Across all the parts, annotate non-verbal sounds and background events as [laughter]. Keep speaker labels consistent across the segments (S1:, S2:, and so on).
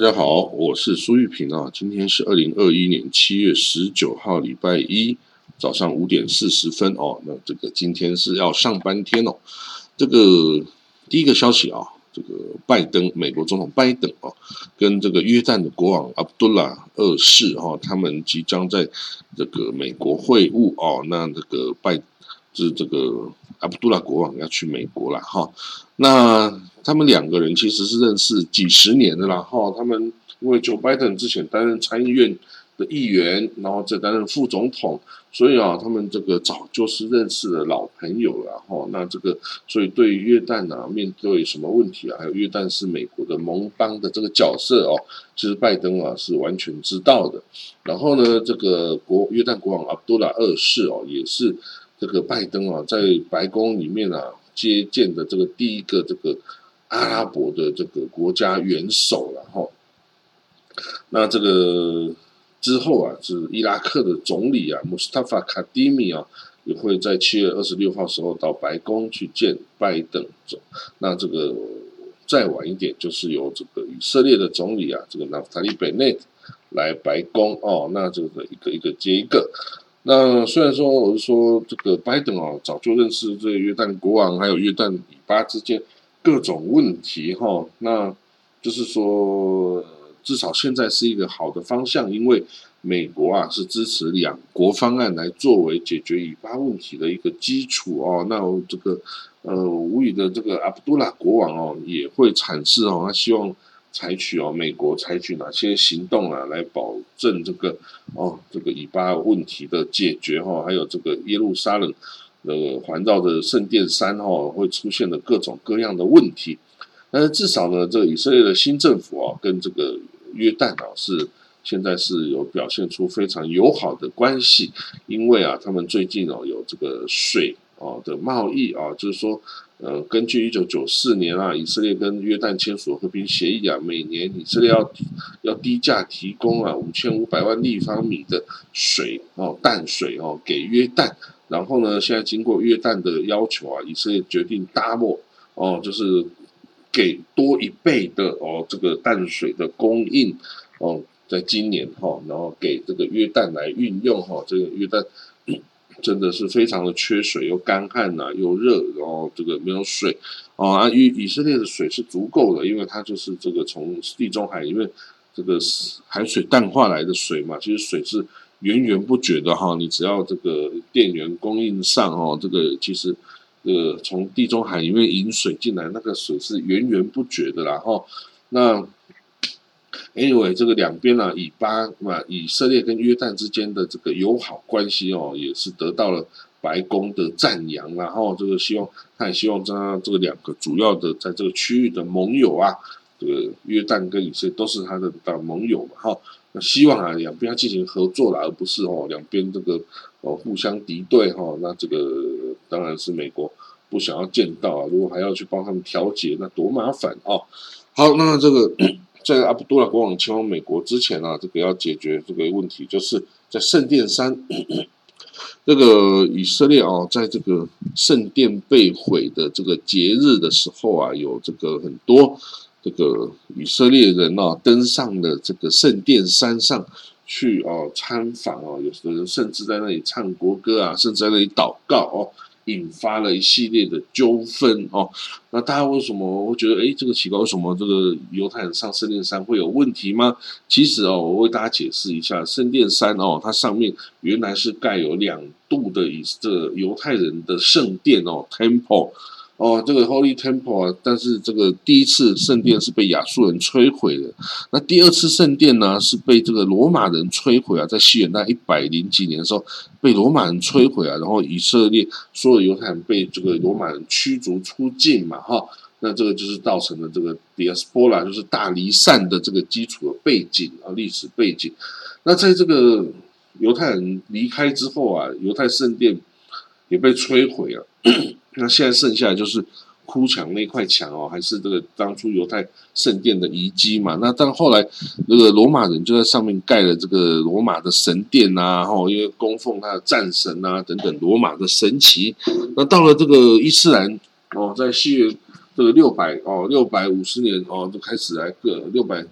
S1: 大家好，我是苏玉平啊。今天是二零二一年七月十九号，礼拜一早上五点四十分哦。那这个今天是要上班天哦。这个第一个消息啊，这个拜登，美国总统拜登哦，跟这个约旦的国王阿卜杜拉二世哈，他们即将在这个美国会晤哦。那这个拜是这个阿卜杜拉国王要去美国了哈。那他们两个人其实是认识几十年的啦哈。他们因为 Joe Biden 之前担任参议院的议员，然后再担任副总统，所以啊，他们这个早就是认识的老朋友了哈。那这个所以对约旦啊，面对什么问题啊，还有约旦是美国的盟邦的这个角色哦，其实拜登啊是完全知道的。然后呢，这个国约旦国王阿卜杜拉二世哦，也是这个拜登啊在白宫里面啊。接见的这个第一个这个阿拉伯的这个国家元首然后，那这个之后啊，是伊拉克的总理啊，穆斯塔法卡迪米啊，也会在七月二十六号时候到白宫去见拜登总。那这个再晚一点，就是由这个以色列的总理啊，这个纳夫塔利贝内来白宫哦。那这个一个一个接一个。那虽然说我是说这个拜登啊，早就认识这个约旦国王，还有约旦以巴之间各种问题哈，那就是说至少现在是一个好的方向，因为美国啊是支持两国方案来作为解决以巴问题的一个基础哦。那这个呃无语的这个阿卜杜拉国王哦也会阐释哦，他希望。采取哦，美国采取哪些行动啊，来保证这个哦，这个以巴问题的解决哈，还有这个耶路撒冷呃环绕的圣殿山哈，会出现的各种各样的问题。但是至少呢，这个以色列的新政府啊，跟这个约旦啊，是现在是有表现出非常友好的关系，因为啊，他们最近哦有这个水哦的贸易啊，就是说。呃，根据一九九四年啊，以色列跟约旦签署和平协议啊，每年以色列要要低价提供啊五千五百万立方米的水哦淡水哦给约旦，然后呢，现在经过约旦的要求啊，以色列决定大漠哦，就是给多一倍的哦这个淡水的供应哦，在今年哈，然后给这个约旦来运用哈，这个约旦。真的是非常的缺水，又干旱呐，又热，然后这个没有水哦啊。以以色列的水是足够的，因为它就是这个从地中海，因为这个海水淡化来的水嘛，其实水是源源不绝的哈。你只要这个电源供应上哦，这个其实呃从地中海里面引水进来，那个水是源源不绝的啦哈。那 Anyway，这个两边呢，以巴嘛，以色列跟约旦之间的这个友好关系哦，也是得到了白宫的赞扬。然后这个希望，他也希望这这个两个主要的在这个区域的盟友啊，这个约旦跟以色列都是他的大盟友嘛。哈，那希望啊，两边要进行合作了，而不是哦两边这个哦互相敌对哈。那这个当然是美国不想要见到啊。如果还要去帮他们调解，那多麻烦哦。好，那这个。在阿卜杜拉国王前往美国之前啊，这个要解决这个问题，就是在圣殿山，这个以色列啊，在这个圣殿被毁的这个节日的时候啊，有这个很多这个以色列人啊，登上了这个圣殿山上去哦参访哦，有的人甚至在那里唱国歌啊，甚至在那里祷告哦。引发了一系列的纠纷哦，那大家为什么会觉得哎，这个奇怪？为什么这个犹太人上圣殿山会有问题吗？其实哦，我为大家解释一下，圣殿山哦，它上面原来是盖有两度的以这犹太人的圣殿哦，temple。哦，这个 Holy Temple 啊，但是这个第一次圣殿是被亚述人摧毁的，那第二次圣殿呢是被这个罗马人摧毁啊，在西元那一百零几年的时候被罗马人摧毁啊，然后以色列所有犹太人被这个罗马人驱逐出境嘛，哈，那这个就是造成了这个 Diaspora，就是大离散的这个基础的背景啊，历史背景。那在这个犹太人离开之后啊，犹太圣殿也被摧毁了。那现在剩下就是哭墙那块墙哦，还是这个当初犹太圣殿的遗迹嘛？那但后来那个罗马人就在上面盖了这个罗马的神殿呐，哈，因为供奉他的战神啊等等罗马的神奇。那到了这个伊斯兰哦，在西元这个六百哦，六百五十年哦，就开始来各六百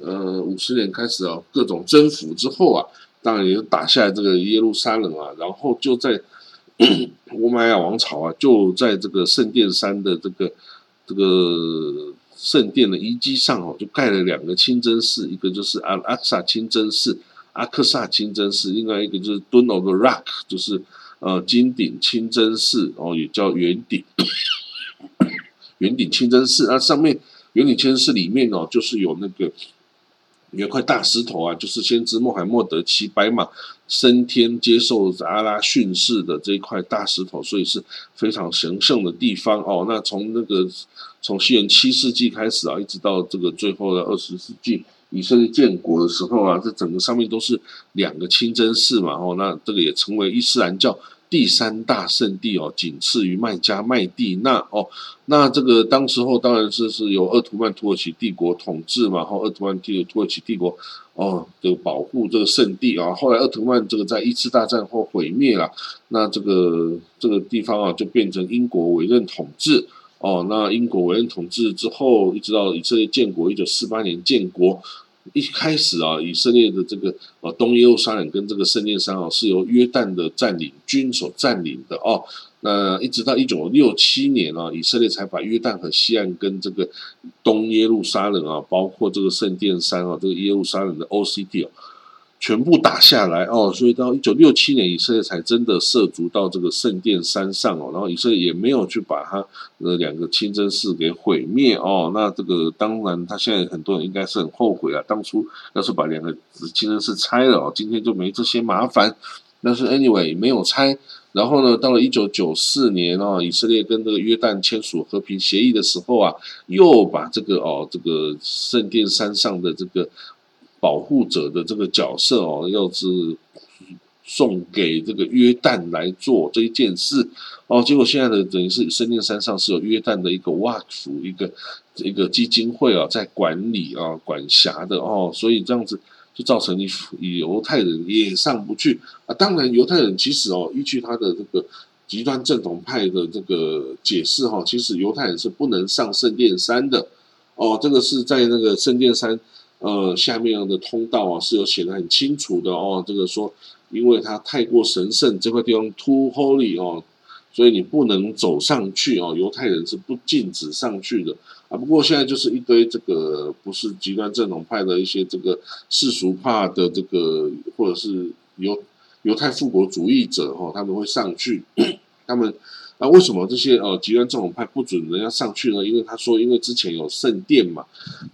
S1: 呃五十年开始哦，各种征服之后啊，当然也就打下来这个耶路撒冷啊，然后就在 [clears throat] 乌玛亚王朝啊，就在这个圣殿山的这个这个圣殿的遗迹上哦，就盖了两个清真寺，一个就是阿阿克萨清真寺，阿克萨清真寺，另外一个就是 Dome of the Rock，就是呃金顶清真寺哦，也叫圆顶。圆顶清真寺，那上面圆顶清真寺里面哦，就是有那个有块大石头啊，就是先知穆罕默德骑白马升天接受阿拉训示的这一块大石头，所以是非常神圣的地方哦。那从那个从西元七世纪开始啊，一直到这个最后的二十世纪以色列建国的时候啊，这整个上面都是两个清真寺嘛，哦，那这个也成为伊斯兰教。第三大圣地哦，仅次于麦加麦地那哦，那这个当时候当然是是由鄂图曼土耳其帝国统治嘛，后鄂图曼帝土耳其帝国哦，这个保护这个圣地啊，后来鄂图曼这个在一次大战后毁灭了，那这个这个地方啊就变成英国委任统治哦，那英国委任统治之后，一直到以色列建国，一九四八年建国。一开始啊，以色列的这个呃东耶路撒冷跟这个圣殿山啊，是由约旦的占领军所占领的哦。那一直到一九六七年啊，以色列才把约旦和西岸跟这个东耶路撒冷啊，包括这个圣殿山啊，这个耶路撒冷的 OCD 啊。全部打下来哦，所以到一九六七年，以色列才真的涉足到这个圣殿山上哦，然后以色列也没有去把它呃两个清真寺给毁灭哦。那这个当然，他现在很多人应该是很后悔啊，当初要是把两个清真寺拆了哦，今天就没这些麻烦。但是 anyway 没有拆，然后呢，到了一九九四年哦，以色列跟这个约旦签署和平协议的时候啊，又把这个哦这个圣殿山上的这个。保护者的这个角色哦，要是送给这个约旦来做这一件事哦，结果现在的等于是圣殿山上是有约旦的一个瓦夫一个一个基金会啊，在管理啊管辖的哦，所以这样子就造成你以犹太人也上不去啊。当然，犹太人其实哦，依据他的这个极端正统派的这个解释哈，其实犹太人是不能上圣殿山的哦，这个是在那个圣殿山。呃，下面的通道啊是有写的很清楚的哦。这个说，因为它太过神圣，这块地方 too holy 哦，所以你不能走上去哦。犹太人是不禁止上去的啊。不过现在就是一堆这个不是极端正统派的一些这个世俗化的这个，或者是犹犹太复国主义者哦，他们会上去，他们。那为什么这些呃极端正统派不准人家上去呢？因为他说，因为之前有圣殿嘛，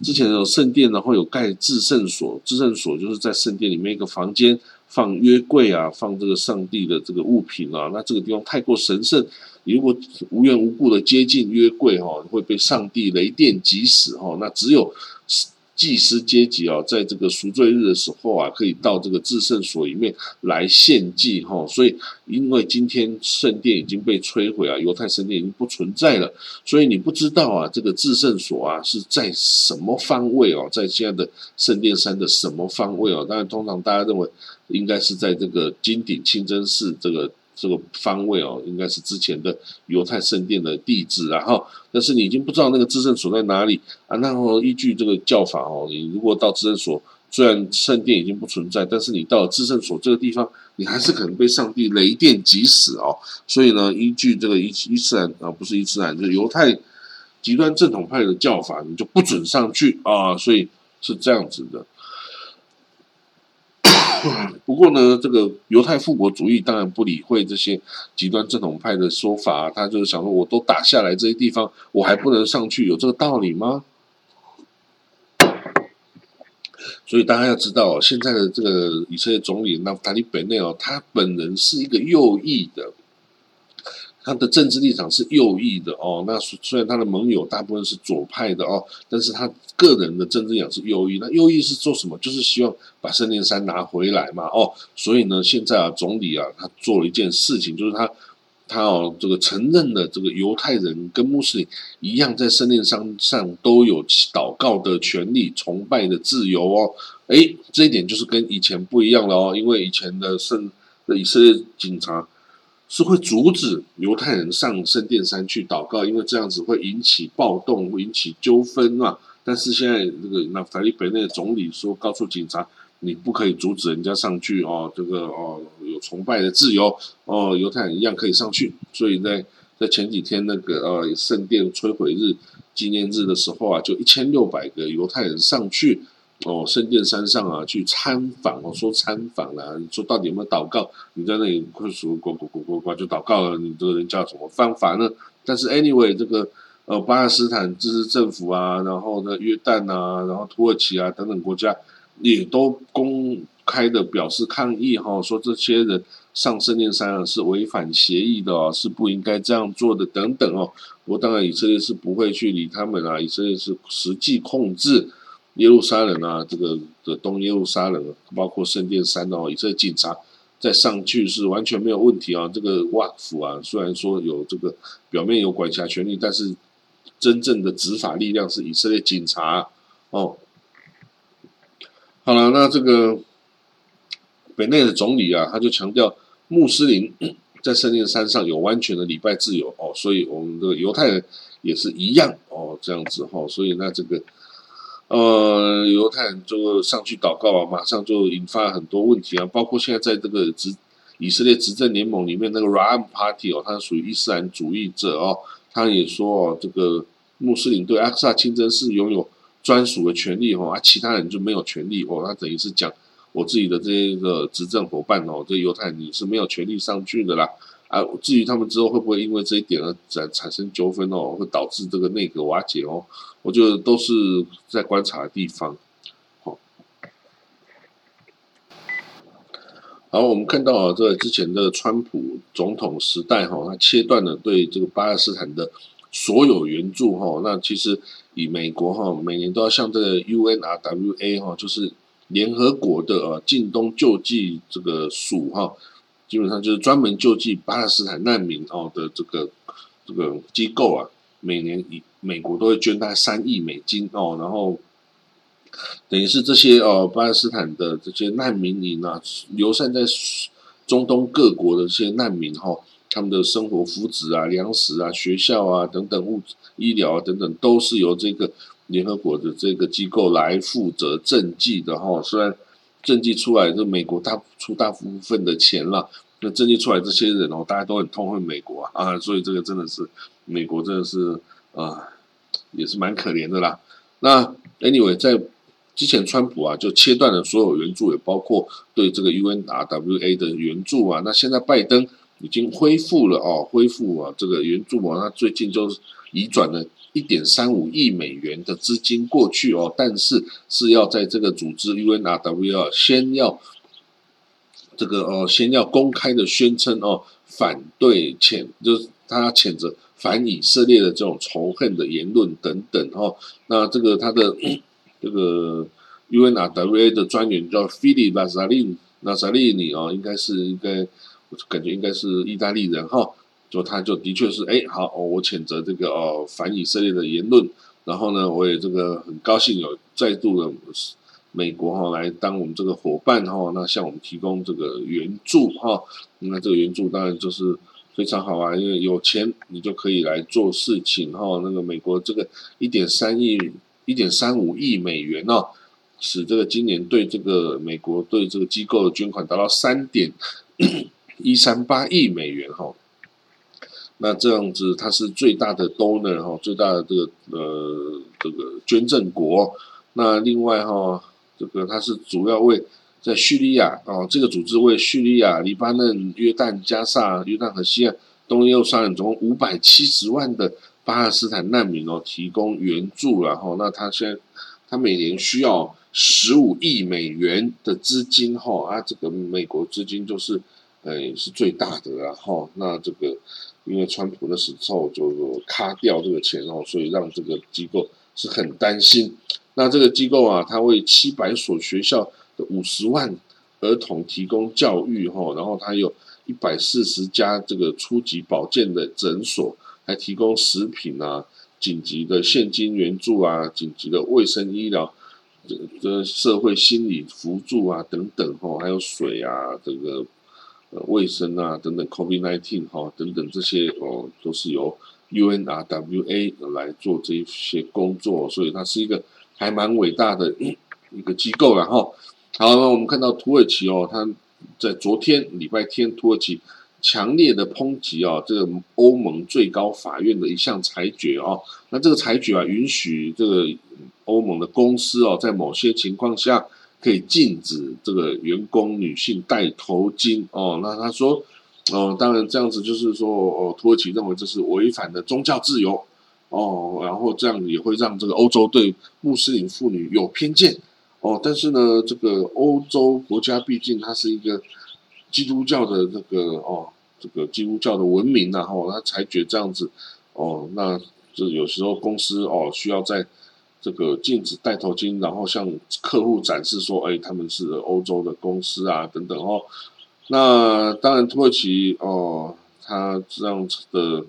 S1: 之前有圣殿，然后有盖至圣所，至圣所就是在圣殿里面一个房间放约柜啊，放这个上帝的这个物品啊。那这个地方太过神圣，你如果无缘无故的接近约柜哈，会被上帝雷电击死哈。那只有。祭司阶级啊，在这个赎罪日的时候啊，可以到这个至圣所里面来献祭哈。所以，因为今天圣殿已经被摧毁啊，犹太圣殿已经不存在了，所以你不知道啊，这个至圣所啊是在什么方位哦，在现在的圣殿山的什么方位哦？当然，通常大家认为应该是在这个金顶清真寺这个。这个方位哦，应该是之前的犹太圣殿的地址，然后，但是你已经不知道那个自圣所在哪里啊。然后依据这个教法哦，你如果到自圣所，虽然圣殿已经不存在，但是你到了自圣所这个地方，你还是可能被上帝雷电击死哦。所以呢，依据这个伊伊斯兰啊，不是伊斯兰，就是犹太极端正统派的教法，你就不准上去啊。所以是这样子的。不过呢，这个犹太复国主义当然不理会这些极端正统派的说法，他就是想说，我都打下来这些地方，我还不能上去，有这个道理吗？所以大家要知道，现在的这个以色列总理纳塔利本内哦，他本人是一个右翼的。他的政治立场是右翼的哦，那虽然他的盟友大部分是左派的哦，但是他个人的政治立场是右翼。那右翼是做什么？就是希望把圣殿山拿回来嘛哦。所以呢，现在啊，总理啊，他做了一件事情，就是他他哦，这个承认了这个犹太人跟穆斯林一样，在圣殿山上都有祷告的权利、崇拜的自由哦。诶，这一点就是跟以前不一样了哦，因为以前的圣的以色列警察。是会阻止犹太人上圣殿山去祷告，因为这样子会引起暴动，会引起纠纷嘛。但是现在这个那法利本内总理说，告诉警察，你不可以阻止人家上去哦，这个哦有崇拜的自由哦，犹太人一样可以上去。所以在在前几天那个呃圣殿摧毁日纪念日的时候啊，就一千六百个犹太人上去。哦，圣殿山上啊，去参访哦，说参访了，你说到底有没有祷告？你在那里会说呱呱呱呱呱就祷告了，你这个人叫什么方法呢？但是 anyway，这个呃巴勒斯坦自治政府啊，然后呢约旦啊，然后土耳其啊等等国家也都公开的表示抗议哈，说这些人上圣殿山啊是违反协议的哦，是不应该这样做的等等哦。我当然以色列是不会去理他们啊，以色列是实际控制。耶路撒冷啊，这个的东耶路撒冷，包括圣殿山哦，以色列警察再上去是完全没有问题啊。这个瓦府啊，虽然说有这个表面有管辖权力，但是真正的执法力量是以色列警察哦。好了，那这个北内的总理啊，他就强调穆斯林 [coughs] 在圣殿山上有完全的礼拜自由哦，所以我们的犹太人也是一样哦，这样子哈，所以那这个。呃，犹太人就上去祷告啊，马上就引发很多问题啊，包括现在在这个执以色列执政联盟里面那个 Ram Party 哦，他属于伊斯兰主义者哦，他也说哦，这个穆斯林对阿克萨清真寺拥有专属的权利哦，啊，其他人就没有权利哦，他等于是讲我自己的这一个执政伙伴哦，这犹太人你是没有权利上去的啦。啊，至于他们之后会不会因为这一点而产产生纠纷哦，会导致这个内阁瓦解哦，我觉得都是在观察的地方。好，好，我们看到啊，在之前的川普总统时代哈，他切断了对这个巴勒斯坦的所有援助哈。那其实以美国哈，每年都要向这个 UNRWA 哈，就是联合国的呃近东救济这个署哈。基本上就是专门救济巴勒斯坦难民哦的这个这个机构啊，每年以美国都会捐大概三亿美金哦，然后等于是这些哦巴勒斯坦的这些难民营啊，流散在中东各国的这些难民哈，他们的生活福祉啊、粮食啊、学校啊等等物医疗啊等等，都是由这个联合国的这个机构来负责赈济的哈，虽然。政绩出来，就美国大出大部分的钱了。那政绩出来，这些人哦，大家都很痛恨美国啊啊！所以这个真的是美国真的是啊，也是蛮可怜的啦。那 anyway，在之前川普啊就切断了所有援助，也包括对这个 UNRWA 的援助啊。那现在拜登已经恢复了哦，恢复啊这个援助啊。那最近就移转了。一点三五亿美元的资金过去哦，但是是要在这个组织 UNRWA 先要这个哦，先要公开的宣称哦，反对谴就是他谴责反以色列的这种仇恨的言论等等哦。那这个他的 [clears throat] 这个 UNRW 的专员叫 Fili Lazzarini Lazzarini 哦，应该是应该我感觉应该是意大利人哈。就他就的确是哎好哦，我谴责这个哦反以色列的言论，然后呢，我也这个很高兴有再度的美国哈来当我们这个伙伴哈，那向我们提供这个援助哈，那这个援助当然就是非常好啊，因为有钱你就可以来做事情哈。那个美国这个一点三亿、一点三五亿美元哦，使这个今年对这个美国对这个机构的捐款达到三点一三八亿美元哈。那这样子，它是最大的 donor 哈，最大的这个呃这个捐赠国。那另外哈，这个它是主要为在叙利亚哦，这个组织为叙利亚、黎巴嫩、约旦、加萨、约旦和西岸东耶路撒冷总共五百七十万的巴勒斯坦难民哦提供援助然后。那他现在他每年需要十五亿美元的资金哈啊，这个美国资金就是呃是最大的然后那这个。因为川普的时候就卡掉这个钱哦，所以让这个机构是很担心。那这个机构啊，它为七百所学校五十万儿童提供教育哈，然后它有一百四十家这个初级保健的诊所，还提供食品啊、紧急的现金援助啊、紧急的卫生医疗、这这社会心理辅助啊等等哈，还有水啊这个。呃卫生啊等等，COVID nineteen 哈等等这些哦，都是由 UNRWA 来做这一些工作，所以它是一个还蛮伟大的一个机构然后，好，那我们看到土耳其哦，它在昨天礼拜天，土耳其强烈的抨击啊，这个欧盟最高法院的一项裁决哦，那这个裁决啊，允许这个欧盟的公司哦，在某些情况下可以禁止这个员工女性戴头巾哦。那他说，哦，当然这样子就是说，哦，土耳其认为这是违反的宗教自由哦，然后这样也会让这个欧洲对穆斯林妇女有偏见哦。但是呢，这个欧洲国家毕竟它是一个。基督教的这个哦，这个基督教的文明然后他裁决这样子哦，那就有时候公司哦需要在这个禁止戴头巾，然后向客户展示说，哎，他们是欧洲的公司啊等等哦。那当然土耳其哦，他这样子的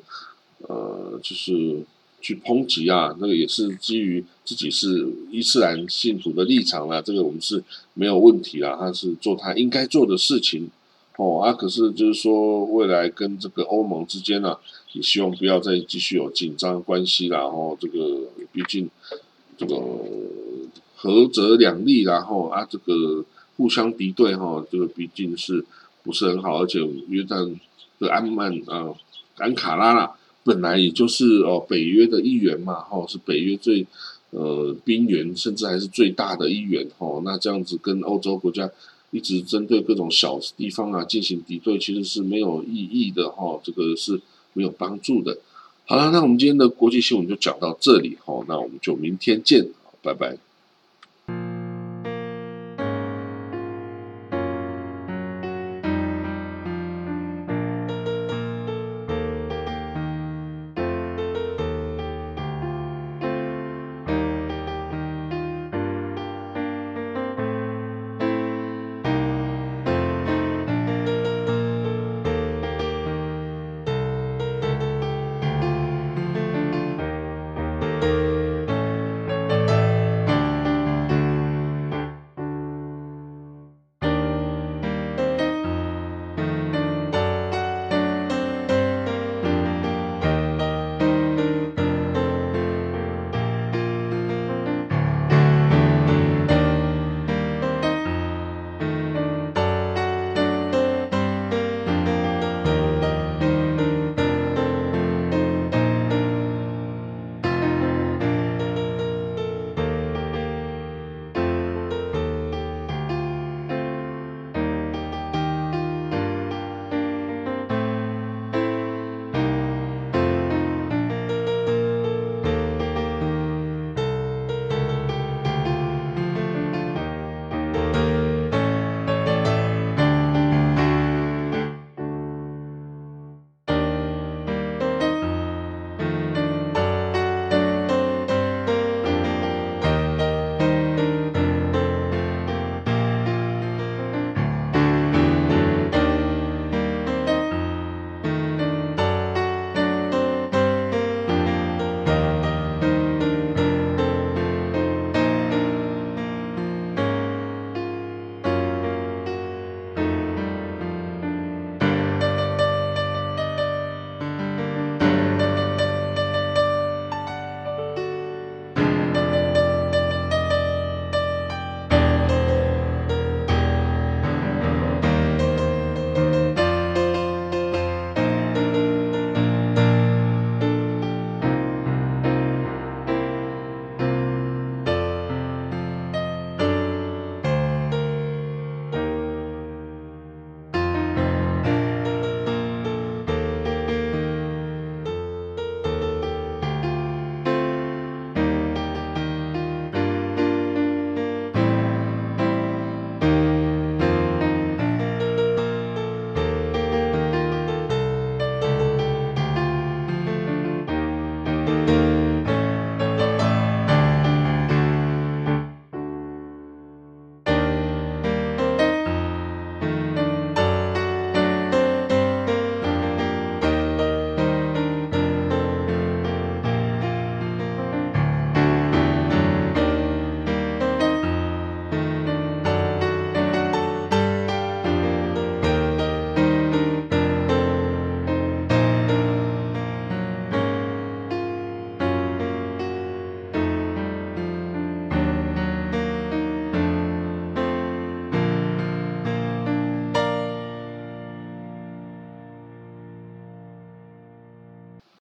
S1: 呃，就是去抨击啊，那个也是基于自己是伊斯兰信徒的立场啦，这个我们是没有问题啦，他是做他应该做的事情。哦啊，可是就是说，未来跟这个欧盟之间呢，也希望不要再继续有紧张关系啦。哦，这个毕竟这个合则两利，然后啊，这个互相敌对哈，这个毕竟是不是很好？而且约旦的安曼啊，安卡拉啦，本来也就是哦北约的一员嘛，哈，是北约最呃兵员，甚至还是最大的一员。哦，那这样子跟欧洲国家。一直针对各种小地方啊进行敌对，其实是没有意义的哈，这个是没有帮助的。好了，那我们今天的国际新闻就讲到这里哈，那我们就明天见，拜拜。